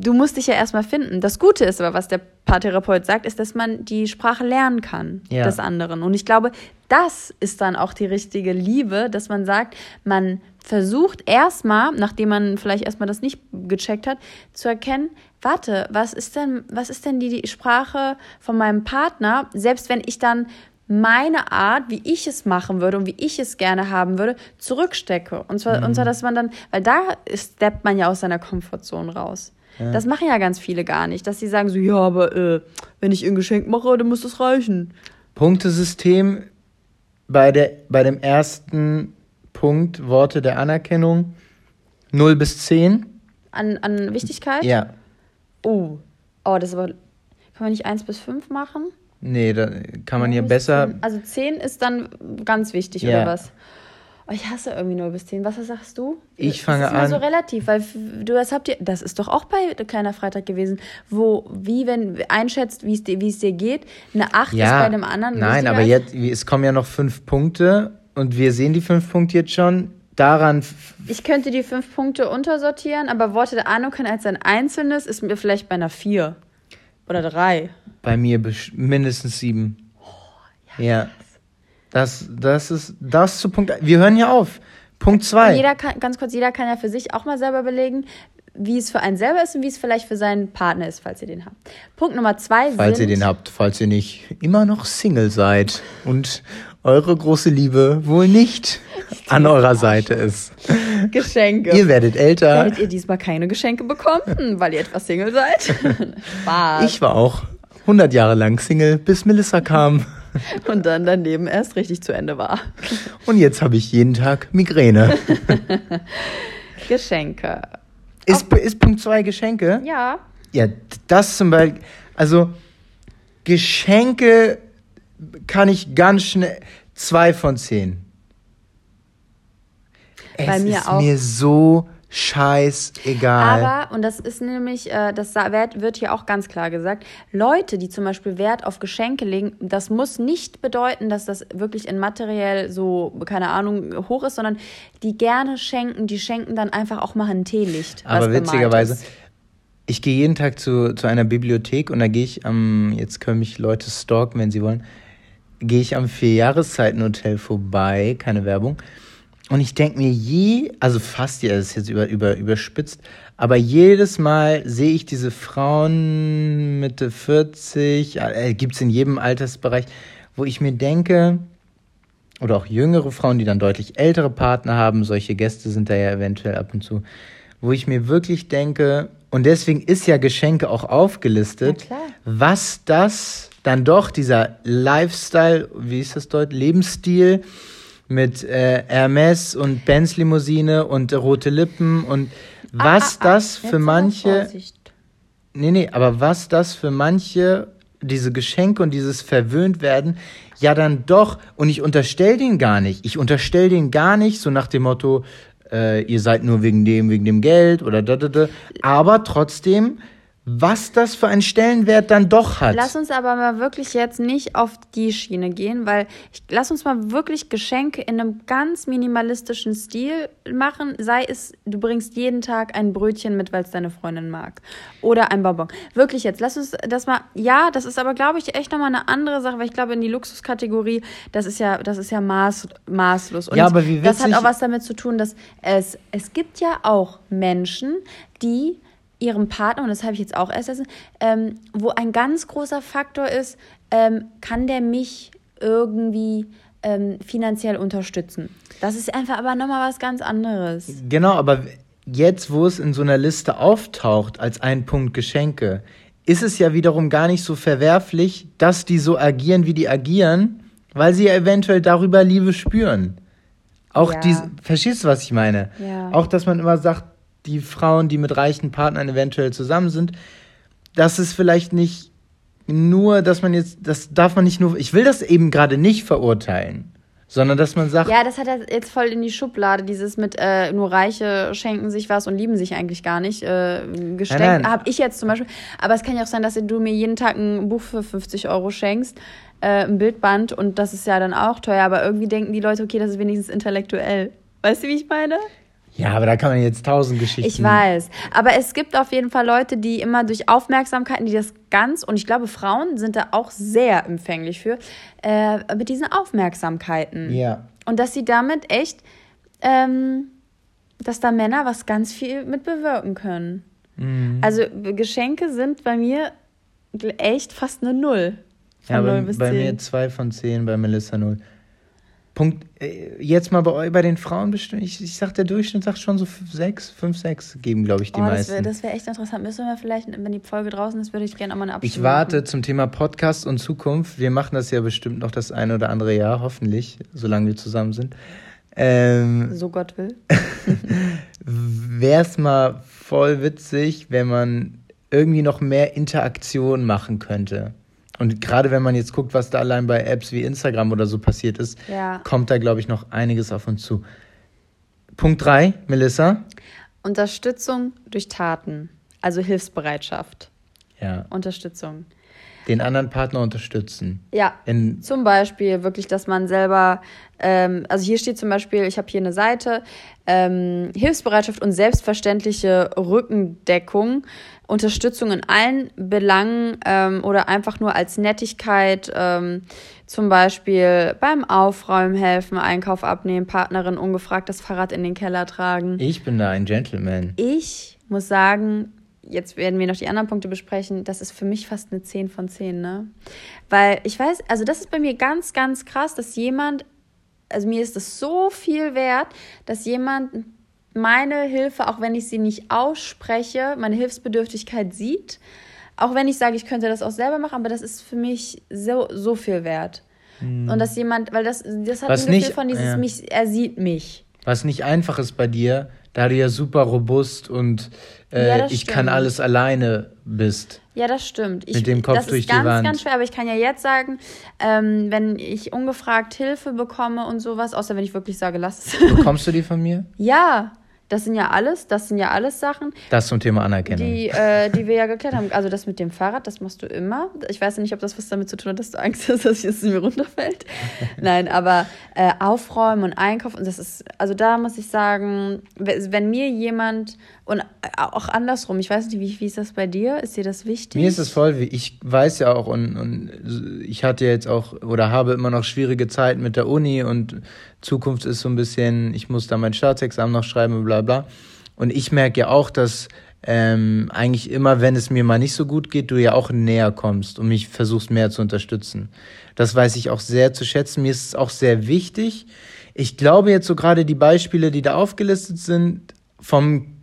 Speaker 2: du musst dich ja erstmal finden. Das Gute ist aber, was der Paartherapeut sagt, ist, dass man die Sprache lernen kann ja. des anderen. Und ich glaube, das ist dann auch die richtige Liebe, dass man sagt, man versucht erstmal, nachdem man vielleicht erstmal das nicht gecheckt hat, zu erkennen, warte, was ist denn, was ist denn die, die Sprache von meinem Partner? Selbst wenn ich dann meine Art, wie ich es machen würde und wie ich es gerne haben würde, zurückstecke. Und zwar, mhm. und zwar dass man dann, weil da steppt man ja aus seiner Komfortzone raus. Ja. Das machen ja ganz viele gar nicht, dass sie sagen so, ja, aber äh, wenn ich ein Geschenk mache, dann muss das reichen.
Speaker 1: Punktesystem bei, der, bei dem ersten Punkt, Worte der Anerkennung, 0 bis 10.
Speaker 2: An, an Wichtigkeit?
Speaker 1: Ja.
Speaker 2: Oh. Oh, das ist aber. Kann man nicht 1 bis 5 machen?
Speaker 1: Nee, da kann man hier besser.
Speaker 2: Also 10 ist dann ganz wichtig, ja. oder was? Oh, ich hasse irgendwie 0 bis 10. Was sagst du?
Speaker 1: Ich fange an.
Speaker 2: Das ist so relativ, weil du das habt ihr, das ist doch auch bei Kleiner Freitag gewesen, wo, wie, wenn einschätzt, wie es dir, wie es dir geht, eine 8 ja, ist bei einem anderen.
Speaker 1: Nein, aber jetzt, es kommen ja noch fünf Punkte und wir sehen die fünf Punkte jetzt schon. Daran.
Speaker 2: Ich könnte die fünf Punkte untersortieren, aber Worte der Ahnung können als ein einzelnes, ist mir vielleicht bei einer 4 oder 3.
Speaker 1: Bei mir mindestens sieben. Oh, ja. ja. Das, das ist das zu Punkt. Wir hören hier auf. Punkt zwei.
Speaker 2: Jeder kann, ganz kurz, jeder kann ja für sich auch mal selber belegen, wie es für einen selber ist und wie es vielleicht für seinen Partner ist, falls ihr den habt. Punkt Nummer zwei
Speaker 1: Falls sind, ihr den habt, falls ihr nicht immer noch Single seid und eure große Liebe wohl nicht an eurer Seite ist.
Speaker 2: Geschenke.
Speaker 1: Ihr werdet älter.
Speaker 2: Werdet ihr diesmal keine Geschenke bekommen, weil ihr etwas Single seid? [laughs]
Speaker 1: Spaß. Ich war auch 100 Jahre lang Single, bis Melissa kam. [laughs]
Speaker 2: Und dann daneben erst richtig zu Ende war.
Speaker 1: Und jetzt habe ich jeden Tag Migräne. [laughs]
Speaker 2: Geschenke.
Speaker 1: Ist, ist Punkt 2 Geschenke?
Speaker 2: Ja.
Speaker 1: Ja, das zum Beispiel. Also, Geschenke kann ich ganz schnell. Zwei von zehn. Bei es mir ist auch. mir so scheißegal.
Speaker 2: Aber, und das ist nämlich, äh, das wird hier auch ganz klar gesagt, Leute, die zum Beispiel Wert auf Geschenke legen, das muss nicht bedeuten, dass das wirklich in materiell so, keine Ahnung, hoch ist, sondern die gerne schenken, die schenken dann einfach auch mal ein Teelicht.
Speaker 1: Aber witzigerweise, ich gehe jeden Tag zu, zu einer Bibliothek und da gehe ich am, jetzt können mich Leute stalken, wenn sie wollen, gehe ich am Vierjahreszeitenhotel vorbei, keine Werbung. Und ich denke mir je, also fast ja, das ist jetzt über, über, überspitzt, aber jedes Mal sehe ich diese Frauen Mitte 40, äh, gibt es in jedem Altersbereich, wo ich mir denke, oder auch jüngere Frauen, die dann deutlich ältere Partner haben, solche Gäste sind da ja eventuell ab und zu, wo ich mir wirklich denke, und deswegen ist ja Geschenke auch aufgelistet, was das dann doch, dieser Lifestyle, wie ist das dort, Lebensstil mit äh, Hermes und Benz Limousine und rote Lippen und was ah, ah, ah. das für manche. Nee, nee, aber was das für manche, diese Geschenke und dieses Verwöhntwerden, ja dann doch, und ich unterstell den gar nicht. Ich unterstell den gar nicht, so nach dem Motto, äh, ihr seid nur wegen dem, wegen dem Geld oder da, da, da. Aber trotzdem was das für einen Stellenwert dann doch hat.
Speaker 2: Lass uns aber mal wirklich jetzt nicht auf die Schiene gehen, weil ich, lass uns mal wirklich Geschenke in einem ganz minimalistischen Stil machen. Sei es, du bringst jeden Tag ein Brötchen mit, weil es deine Freundin mag. Oder ein Bonbon. Wirklich jetzt, lass uns das mal, ja, das ist aber, glaube ich, echt nochmal eine andere Sache, weil ich glaube, in die Luxuskategorie, das ist ja, das ist ja maß, maßlos. Und ja, aber wie das hat auch was damit zu tun, dass es, es gibt ja auch Menschen, die ihrem Partner, und das habe ich jetzt auch erst, ähm, wo ein ganz großer Faktor ist, ähm, kann der mich irgendwie ähm, finanziell unterstützen. Das ist einfach aber nochmal was ganz anderes.
Speaker 1: Genau, aber jetzt, wo es in so einer Liste auftaucht als ein Punkt Geschenke, ist es ja wiederum gar nicht so verwerflich, dass die so agieren, wie die agieren, weil sie ja eventuell darüber Liebe spüren. Auch ja. die, verstehst du, was ich meine? Ja. Auch, dass man immer sagt, die Frauen, die mit reichen Partnern eventuell zusammen sind, das ist vielleicht nicht nur, dass man jetzt, das darf man nicht nur, ich will das eben gerade nicht verurteilen, sondern dass man sagt.
Speaker 2: Ja, das hat er jetzt voll in die Schublade, dieses mit äh, nur Reiche schenken sich was und lieben sich eigentlich gar nicht. Äh, Geschenk habe ich jetzt zum Beispiel. Aber es kann ja auch sein, dass du mir jeden Tag ein Buch für 50 Euro schenkst, äh, ein Bildband und das ist ja dann auch teuer, aber irgendwie denken die Leute, okay, das ist wenigstens intellektuell. Weißt du, wie ich meine?
Speaker 1: Ja, aber da kann man jetzt tausend Geschichten.
Speaker 2: Ich weiß. Aber es gibt auf jeden Fall Leute, die immer durch Aufmerksamkeiten, die das ganz, und ich glaube, Frauen sind da auch sehr empfänglich für, äh, mit diesen Aufmerksamkeiten. Ja. Und dass sie damit echt, ähm, dass da Männer was ganz viel mit bewirken können. Mhm. Also Geschenke sind bei mir echt fast eine Null.
Speaker 1: Von ja, bei, 0 bis bei 10. mir zwei von zehn, bei Melissa null. Punkt, äh, jetzt mal bei, bei den Frauen bestimmt, ich, ich sag, der Durchschnitt sagt schon so sechs, fünf, sechs geben, glaube ich, die oh,
Speaker 2: meisten. Das wäre das wär echt interessant. Müssen wir vielleicht, wenn die Folge draußen ist, würde ich gerne auch mal eine
Speaker 1: Abstimmung Ich warte machen. zum Thema Podcast und Zukunft. Wir machen das ja bestimmt noch das eine oder andere Jahr, hoffentlich, solange wir zusammen sind. Ähm, [laughs]
Speaker 2: so Gott will. [laughs]
Speaker 1: Wäre es mal voll witzig, wenn man irgendwie noch mehr Interaktion machen könnte. Und gerade wenn man jetzt guckt, was da allein bei Apps wie Instagram oder so passiert ist, ja. kommt da, glaube ich, noch einiges auf uns zu. Punkt 3, Melissa.
Speaker 2: Unterstützung durch Taten, also Hilfsbereitschaft. Ja. Unterstützung.
Speaker 1: Den anderen Partner unterstützen.
Speaker 2: Ja. In zum Beispiel wirklich, dass man selber, ähm, also hier steht zum Beispiel, ich habe hier eine Seite, ähm, Hilfsbereitschaft und selbstverständliche Rückendeckung Unterstützung in allen Belangen ähm, oder einfach nur als Nettigkeit, ähm, zum Beispiel beim Aufräumen helfen, Einkauf abnehmen, Partnerin ungefragt das Fahrrad in den Keller tragen.
Speaker 1: Ich bin da ein Gentleman.
Speaker 2: Ich muss sagen, jetzt werden wir noch die anderen Punkte besprechen, das ist für mich fast eine 10 von 10, ne? Weil ich weiß, also das ist bei mir ganz, ganz krass, dass jemand, also mir ist es so viel wert, dass jemand meine Hilfe, auch wenn ich sie nicht ausspreche, meine Hilfsbedürftigkeit sieht. Auch wenn ich sage, ich könnte das auch selber machen, aber das ist für mich so, so viel wert. Mhm. Und dass jemand, weil das, das hat Was ein Gefühl nicht, von dieses, ja. mich, er sieht mich.
Speaker 1: Was nicht einfach ist bei dir, da du ja super robust und äh, ja, ich stimmt. kann alles alleine bist.
Speaker 2: Ja, das stimmt. Ich, Mit dem Kopf das durch ist ganz, die Wand. ganz schwer, aber ich kann ja jetzt sagen, ähm, wenn ich ungefragt Hilfe bekomme und sowas, außer wenn ich wirklich sage, lass es.
Speaker 1: Bekommst du die von mir? [laughs]
Speaker 2: Ja. Das sind ja alles, das sind ja alles Sachen.
Speaker 1: Das zum Thema Anerkennung.
Speaker 2: Die, äh, die wir ja geklärt haben. Also das mit dem Fahrrad, das machst du immer. Ich weiß ja nicht, ob das was damit zu tun hat, dass du Angst hast, dass es mir runterfällt. [laughs] Nein, aber äh, aufräumen und einkaufen, das ist, also da muss ich sagen, wenn mir jemand und auch andersrum, ich weiß nicht, wie, wie ist das bei dir? Ist dir das wichtig?
Speaker 1: Mir ist es voll, ich weiß ja auch und, und ich hatte jetzt auch oder habe immer noch schwierige Zeiten mit der Uni und Zukunft ist so ein bisschen, ich muss da mein Staatsexamen noch schreiben, bla bla. Und ich merke ja auch, dass ähm, eigentlich immer, wenn es mir mal nicht so gut geht, du ja auch näher kommst und mich versuchst mehr zu unterstützen. Das weiß ich auch sehr zu schätzen. Mir ist es auch sehr wichtig. Ich glaube jetzt so gerade die Beispiele, die da aufgelistet sind, vom,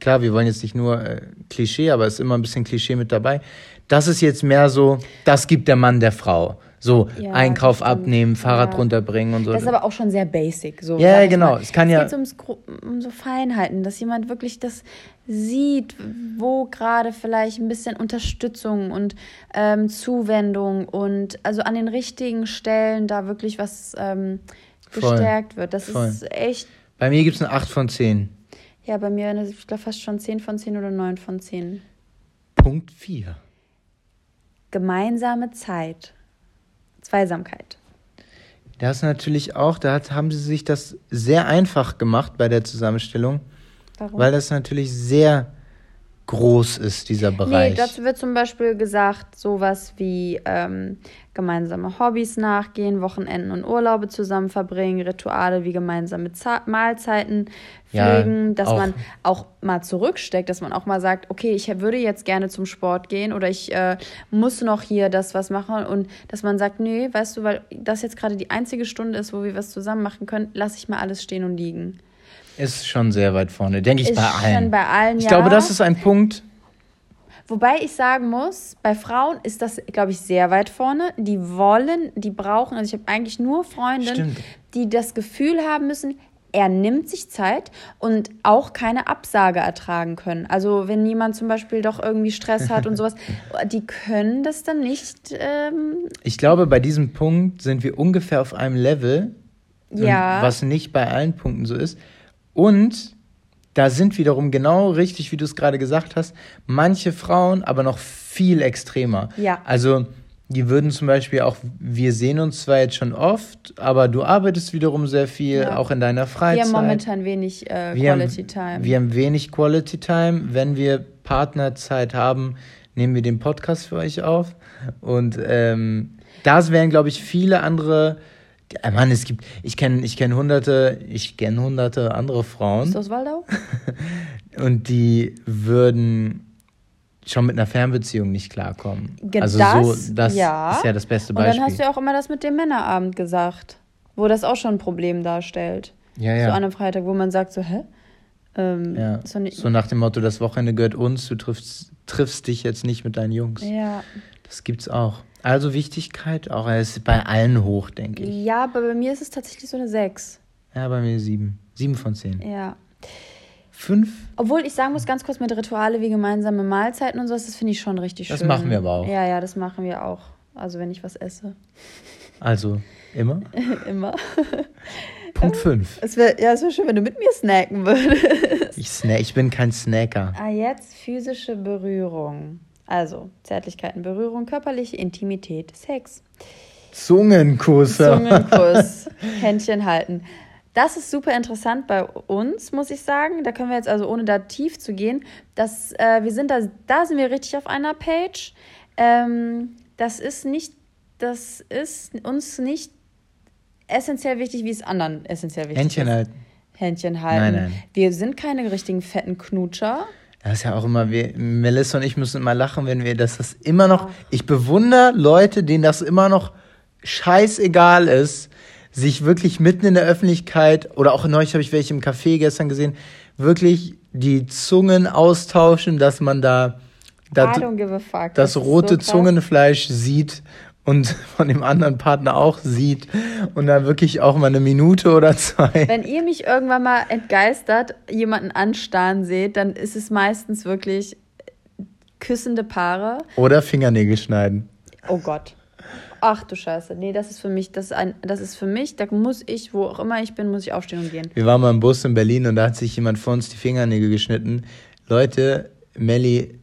Speaker 1: klar, wir wollen jetzt nicht nur äh, Klischee, aber es ist immer ein bisschen Klischee mit dabei. Das ist jetzt mehr so, das gibt der Mann der Frau. So
Speaker 2: Ja,
Speaker 1: Einkauf abnehmen, Fahrrad
Speaker 2: Ja.
Speaker 1: runterbringen und so.
Speaker 2: Das ist aber auch schon sehr basic. So,
Speaker 1: Ja, genau.
Speaker 2: mal.
Speaker 1: Es kann ja-
Speaker 2: geht ums, Gro- um so Feinheiten, dass jemand wirklich das sieht, wo gerade vielleicht ein bisschen Unterstützung und ähm, Zuwendung und also an den richtigen Stellen da wirklich was ähm,
Speaker 1: Voll.
Speaker 2: gestärkt wird. Das
Speaker 1: Voll.
Speaker 2: ist echt,
Speaker 1: Bei mir gibt es eine 8 von 10.
Speaker 2: ja, bei mir eine, ich glaube fast schon 10 von 10 oder 9 von 10.
Speaker 1: Punkt 4.
Speaker 2: Gemeinsame Zeit. Zweisamkeit.
Speaker 1: Das natürlich auch, da hat, haben sie sich das sehr einfach gemacht bei der Zusammenstellung,
Speaker 2: Warum?
Speaker 1: weil das natürlich sehr groß ist, dieser Bereich.
Speaker 2: Nee, dazu wird zum Beispiel gesagt, sowas wie ähm, gemeinsame Hobbys nachgehen, Wochenenden und Urlaube zusammen verbringen, Rituale wie gemeinsame Za Mahlzeiten
Speaker 1: Ja,
Speaker 2: pflegen, dass
Speaker 1: auch.
Speaker 2: man auch mal zurücksteckt, dass man auch mal sagt, okay, ich würde jetzt gerne zum Sport gehen oder ich äh, muss noch hier das was machen und dass man sagt, nee, weißt du, weil das jetzt gerade die einzige Stunde ist, wo wir was zusammen machen können, lasse ich mal alles stehen und liegen.
Speaker 1: Ist schon sehr weit vorne, denke ich
Speaker 2: Ist
Speaker 1: bei allen.
Speaker 2: schon bei allen,
Speaker 1: ich
Speaker 2: ja.
Speaker 1: glaube, das ist ein Punkt,
Speaker 2: Wobei ich sagen muss, bei Frauen ist das, glaube ich, sehr weit vorne. Die wollen, die brauchen, also ich habe eigentlich nur Freundinnen, die das Gefühl haben müssen, er nimmt sich Zeit und auch keine Absage ertragen können. Also wenn jemand zum Beispiel doch irgendwie Stress hat und sowas, [laughs] die können das dann nicht. Ähm,
Speaker 1: ich glaube, bei diesem Punkt sind wir ungefähr auf einem Level,
Speaker 2: ja,
Speaker 1: was nicht bei allen Punkten so ist. Und da sind wiederum genau richtig, wie du es gerade gesagt hast, manche Frauen aber noch viel extremer.
Speaker 2: Ja.
Speaker 1: Also die würden zum Beispiel auch, wir sehen uns zwar jetzt schon oft, aber du arbeitest wiederum sehr viel,
Speaker 2: Ja.
Speaker 1: auch in deiner
Speaker 2: wir
Speaker 1: Freizeit.
Speaker 2: haben momentan wenig äh,
Speaker 1: Wir
Speaker 2: Quality
Speaker 1: haben,
Speaker 2: Time.
Speaker 1: Wir haben wenig Quality Time. Wenn wir Partnerzeit haben, nehmen wir den Podcast für euch auf. Und ähm, das wären, glaube ich, viele andere. Ja, Mann, es gibt, ich kenne ich kenn hunderte, ich kenne hunderte andere Frauen
Speaker 2: Bist du aus Waldau? [laughs]
Speaker 1: und die würden schon mit einer Fernbeziehung nicht klarkommen.
Speaker 2: Ge-
Speaker 1: also
Speaker 2: das,
Speaker 1: so, das
Speaker 2: ja.
Speaker 1: ist ja das beste
Speaker 2: Und dann
Speaker 1: Beispiel.
Speaker 2: hast du ja auch immer das mit dem Männerabend gesagt, wo das auch schon ein Problem darstellt.
Speaker 1: ja,
Speaker 2: So
Speaker 1: ja.
Speaker 2: an einem Freitag, wo man sagt so, hä? Ähm,
Speaker 1: ja.
Speaker 2: nicht,
Speaker 1: So nach dem Motto, das Wochenende gehört uns, du triffst, triffst dich jetzt nicht mit deinen Jungs.
Speaker 2: ja.
Speaker 1: Das gibt's auch. Also Wichtigkeit, auch er ist bei allen hoch, denke ich.
Speaker 2: ja, aber bei mir ist es tatsächlich so eine 6.
Speaker 1: Ja, bei mir sieben. Sieben von zehn.
Speaker 2: Ja.
Speaker 1: Fünf?
Speaker 2: Obwohl ich sagen muss, ganz kurz mit Rituale wie gemeinsame Mahlzeiten und sowas, das finde ich schon richtig
Speaker 1: Das
Speaker 2: schön.
Speaker 1: machen wir aber auch.
Speaker 2: Ja, ja, das machen wir auch. Also wenn ich was esse.
Speaker 1: Also immer. [laughs]
Speaker 2: Immer.
Speaker 1: Punkt fünf.
Speaker 2: Es wäre ja, es wär schön, wenn du mit mir snacken würdest.
Speaker 1: Ich, sna ich bin kein Snacker.
Speaker 2: Ah, jetzt physische Berührung. Also Zärtlichkeiten, Berührung, körperliche Intimität, Sex.
Speaker 1: Zungenkusse.
Speaker 2: Zungenkuss, [laughs] Händchen halten. Das ist super interessant bei uns, muss ich sagen. Da können wir jetzt also, ohne da tief zu gehen, dass äh, wir sind da, da sind wir richtig auf einer Page. Ähm, das ist nicht, das ist uns nicht essentiell wichtig, wie es anderen essentiell wichtig
Speaker 1: Händchen
Speaker 2: ist.
Speaker 1: halten.
Speaker 2: Händchen halten.
Speaker 1: Nein, nein.
Speaker 2: Wir sind keine richtigen fetten Knutscher.
Speaker 1: Das ist ja auch immer, wir, Melissa und ich müssen immer lachen, wenn wir, dass das immer noch, ich bewundere Leute, denen das immer noch scheißegal ist, sich wirklich mitten in der Öffentlichkeit, oder auch neulich habe ich welche im Café gestern gesehen, wirklich die Zungen austauschen, dass man da, da das rote
Speaker 2: so.
Speaker 1: Zungenfleisch sieht und [laughs] von dem anderen Partner auch sieht und dann wirklich auch mal eine Minute oder zwei.
Speaker 2: Wenn ihr mich irgendwann mal entgeistert jemanden anstarren seht, dann ist es meistens wirklich küssende Paare.
Speaker 1: Oder Fingernägel schneiden.
Speaker 2: Oh Gott. Ach du Scheiße. Nee, das ist für mich, das ist ein, das ist für mich, da muss ich, wo auch immer ich bin, muss ich aufstehen und gehen.
Speaker 1: Wir waren mal im Bus in Berlin und da hat sich jemand vor uns die Fingernägel geschnitten. Leute, Melli,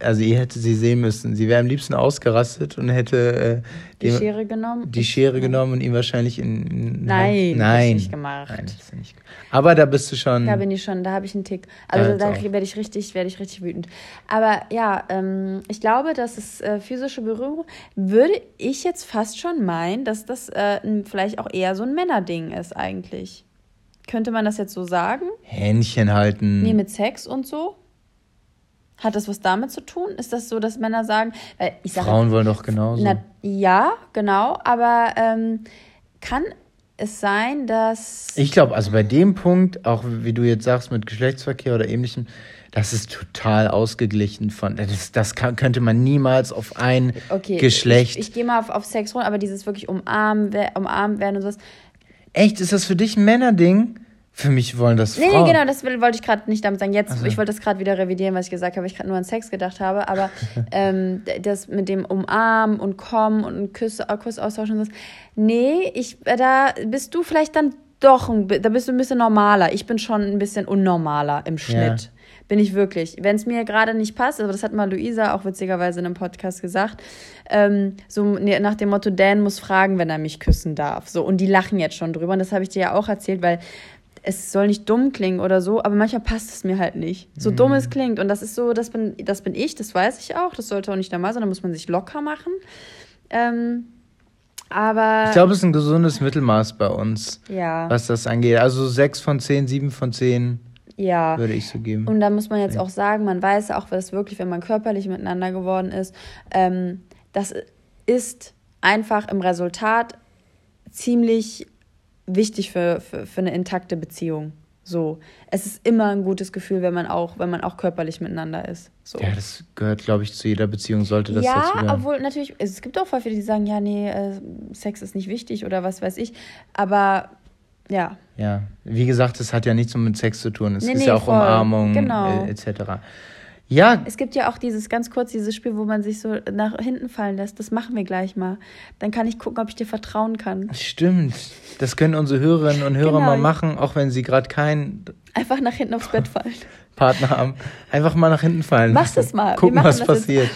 Speaker 1: also ihr hättet sie sehen müssen. Sie wäre am liebsten ausgerastet und hätte äh,
Speaker 2: Die
Speaker 1: dem-
Speaker 2: Schere genommen.
Speaker 1: die Schere genommen und ihn wahrscheinlich in. in
Speaker 2: Nein,
Speaker 1: nein,
Speaker 2: nicht gemacht.
Speaker 1: Nein, das nicht. Aber da bist du schon.
Speaker 2: Da bin ich schon, da habe ich einen Tick. Also
Speaker 1: Ja,
Speaker 2: da werde ich richtig, werde ich richtig wütend. Aber ja, ähm, ich glaube, dass es äh, physische Berührung würde ich jetzt fast schon meinen, dass das äh, vielleicht auch eher so ein Männerding ist eigentlich. Könnte man das jetzt so sagen?
Speaker 1: Händchen halten.
Speaker 2: Nee, mit Sex und so? Hat das was damit zu tun? Ist das so, dass Männer sagen, weil ich sage,
Speaker 1: Frauen wollen doch genauso.
Speaker 2: na, ja, genau, aber ähm, kann es sein, dass
Speaker 1: Ich glaube, also bei dem Punkt, auch wie du jetzt sagst, mit Geschlechtsverkehr oder ähnlichem, das ist total ausgeglichen von. Das, das kann, könnte man niemals auf ein
Speaker 2: okay,
Speaker 1: Geschlecht.
Speaker 2: Ich, ich gehe mal auf, auf Sex runter, aber dieses wirklich umarmen, umarmt werden und sowas.
Speaker 1: Echt, ist das für dich ein Männerding? Für mich wollen das
Speaker 2: Nee,
Speaker 1: Frauen.
Speaker 2: nee, genau, das will, wollte ich gerade nicht damit sagen. Jetzt,
Speaker 1: so.
Speaker 2: ich wollte das gerade wieder revidieren, was ich gesagt habe, weil ich gerade nur an Sex gedacht habe. Aber [laughs] ähm, das mit dem Umarmen und Kommen und Küsse, äh, Kuss austauschen und so. Nee, ich, äh, da bist du vielleicht dann doch, ein, da bist du ein bisschen normaler. Ich bin schon ein bisschen unnormaler im Schnitt. Bin ich wirklich. Wenn es mir gerade nicht passt, aber das hat mal Luisa auch witzigerweise in einem Podcast gesagt, ähm, so nach dem Motto, Dan muss fragen, wenn er mich küssen darf. So, und die lachen jetzt schon drüber. Und das habe ich dir ja auch erzählt, weil es soll nicht dumm klingen oder so, aber manchmal passt es mir halt nicht. So dumm es klingt. Und das ist so, das bin, das bin ich, das weiß ich auch. Das sollte auch nicht normal sein, da muss man sich locker machen. Ähm, aber
Speaker 1: Ich glaube, es ist ein gesundes Mittelmaß bei uns,
Speaker 2: ja,
Speaker 1: was das angeht. Also sechs von zehn, sieben von zehn
Speaker 2: ja.
Speaker 1: würde ich so geben.
Speaker 2: Und da muss man jetzt auch sagen, man weiß auch, was wirklich, wenn man körperlich miteinander geworden ist, ähm, das ist einfach im Resultat ziemlich wichtig für, für, für eine intakte Beziehung. So, es ist immer ein gutes Gefühl, wenn man auch, wenn man auch körperlich miteinander ist. So.
Speaker 1: ja, das gehört, glaube ich, zu jeder Beziehung, sollte das
Speaker 2: ja,
Speaker 1: dazu gehören.
Speaker 2: obwohl natürlich, es gibt auch voll viele, die sagen, ja, nee, äh, Sex ist nicht wichtig oder was weiß ich. Aber ja,
Speaker 1: Ja, wie gesagt, es hat ja nichts mit Sex zu tun. Es
Speaker 2: Nee,
Speaker 1: ist
Speaker 2: nee,
Speaker 1: ja auch
Speaker 2: voll.
Speaker 1: Umarmung
Speaker 2: Genau.
Speaker 1: äh, etc. Ja,
Speaker 2: Es gibt ja auch dieses ganz kurz, dieses Spiel, wo man sich so nach hinten fallen lässt. Das machen wir gleich mal. Dann kann ich gucken, ob ich dir vertrauen kann.
Speaker 1: stimmt. Das können unsere Hörerinnen und Hörer
Speaker 2: Genau.
Speaker 1: mal machen, auch wenn sie gerade keinen
Speaker 2: Einfach nach hinten aufs Bett fallen. [laughs]
Speaker 1: Partner haben. Einfach mal nach hinten fallen.
Speaker 2: Mach das mal.
Speaker 1: Gucken, was passiert.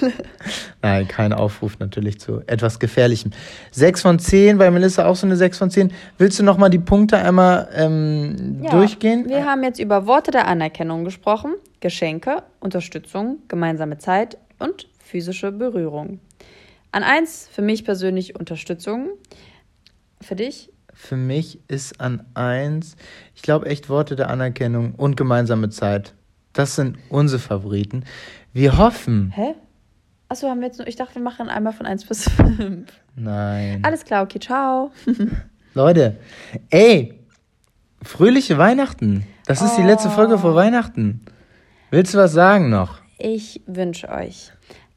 Speaker 1: Nein, kein Aufruf natürlich zu etwas Gefährlichem. Sechs von zehn, bei Melissa auch so eine sechs von zehn. Willst du noch mal die Punkte einmal ähm,
Speaker 2: Ja,
Speaker 1: durchgehen?
Speaker 2: Wir haben jetzt über Worte der Anerkennung gesprochen, Geschenke, Unterstützung, gemeinsame Zeit und physische Berührung. An eins für mich persönlich Unterstützung. Für dich?
Speaker 1: Für mich ist an eins, ich glaube echt Worte der Anerkennung und gemeinsame Zeit. Das sind unsere Favoriten. Wir hoffen.
Speaker 2: Hä? Achso, haben wir jetzt nur. Ich dachte, wir machen einmal von 1 bis 5.
Speaker 1: Nein.
Speaker 2: Alles klar, okay, ciao. [laughs]
Speaker 1: Leute, ey, fröhliche Weihnachten. Das ist die letzte Folge
Speaker 2: Oh.
Speaker 1: vor Weihnachten. Willst du was sagen noch?
Speaker 2: Ich wünsche euch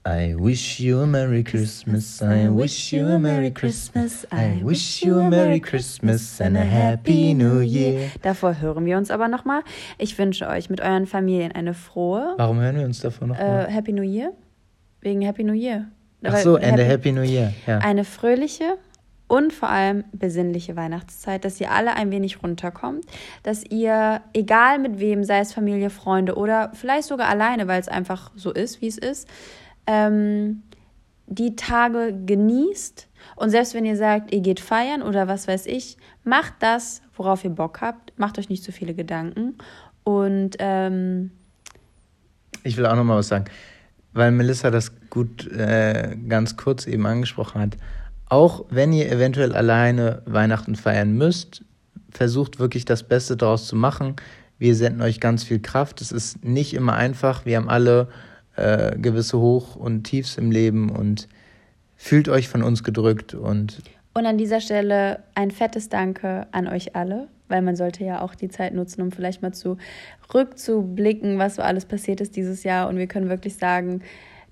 Speaker 1: I wish you a Merry Christmas. I wish you a Merry Christmas. I wish you a Merry Christmas and a Happy New Year.
Speaker 2: Davor hören wir uns aber nochmal. Ich wünsche euch mit euren Familien eine frohe
Speaker 1: Warum hören wir uns davor noch mal?
Speaker 2: äh, Happy New Year. Wegen Happy New Year.
Speaker 1: Ach so, and a Happy New Year. Ja.
Speaker 2: Eine fröhliche und vor allem besinnliche Weihnachtszeit, dass ihr alle ein wenig runterkommt, dass ihr, egal mit wem, sei es Familie, Freunde oder vielleicht sogar alleine, weil es einfach so ist, wie es ist, ähm, die Tage genießt. Und selbst wenn ihr sagt, ihr geht feiern oder was weiß ich, macht das, worauf ihr Bock habt. Macht euch nicht so viele Gedanken. Und ähm,
Speaker 1: Ich will auch noch mal was sagen, weil Melissa das gut äh, ganz kurz eben angesprochen hat. Auch wenn ihr eventuell alleine Weihnachten feiern müsst, versucht wirklich das Beste daraus zu machen. Wir senden euch ganz viel Kraft. Es ist nicht immer einfach. Wir haben alle äh, gewisse Hoch- und Tiefs im Leben und fühlt euch von uns gedrückt und
Speaker 2: Und an dieser Stelle ein fettes Danke an euch alle, weil man sollte ja auch die Zeit nutzen, um vielleicht mal zu rückzublicken, was so alles passiert ist dieses Jahr. Und wir können wirklich sagen,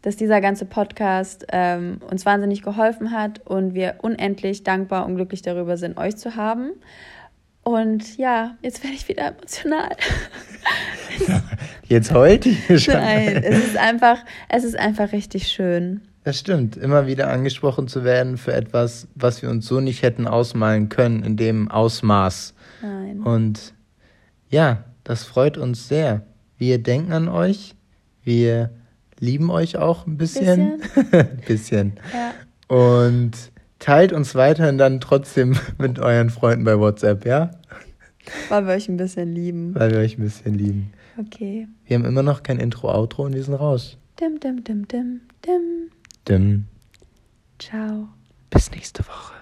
Speaker 2: dass dieser ganze Podcast ähm, uns wahnsinnig geholfen hat und wir unendlich dankbar und glücklich darüber sind, euch zu haben. Und ja, jetzt werde ich wieder emotional. [laughs]
Speaker 1: jetzt heult ihr schon.
Speaker 2: Nein, es ist einfach, es ist einfach richtig schön.
Speaker 1: Das stimmt, immer wieder angesprochen zu werden für etwas, was wir uns so nicht hätten ausmalen können in dem Ausmaß.
Speaker 2: Nein.
Speaker 1: Und ja, das freut uns sehr. Wir denken an euch, wir lieben euch auch ein bisschen. bisschen. [laughs]
Speaker 2: Ja.
Speaker 1: Und teilt uns weiterhin dann trotzdem [laughs] mit euren Freunden bei WhatsApp, ja?
Speaker 2: Weil wir euch ein bisschen lieben.
Speaker 1: Weil wir euch ein bisschen lieben.
Speaker 2: Okay.
Speaker 1: Wir haben immer noch kein Intro-Outro und wir sind raus.
Speaker 2: Dim, dim, dim, dim, dim.
Speaker 1: Dim.
Speaker 2: Ciao.
Speaker 1: Bis nächste Woche.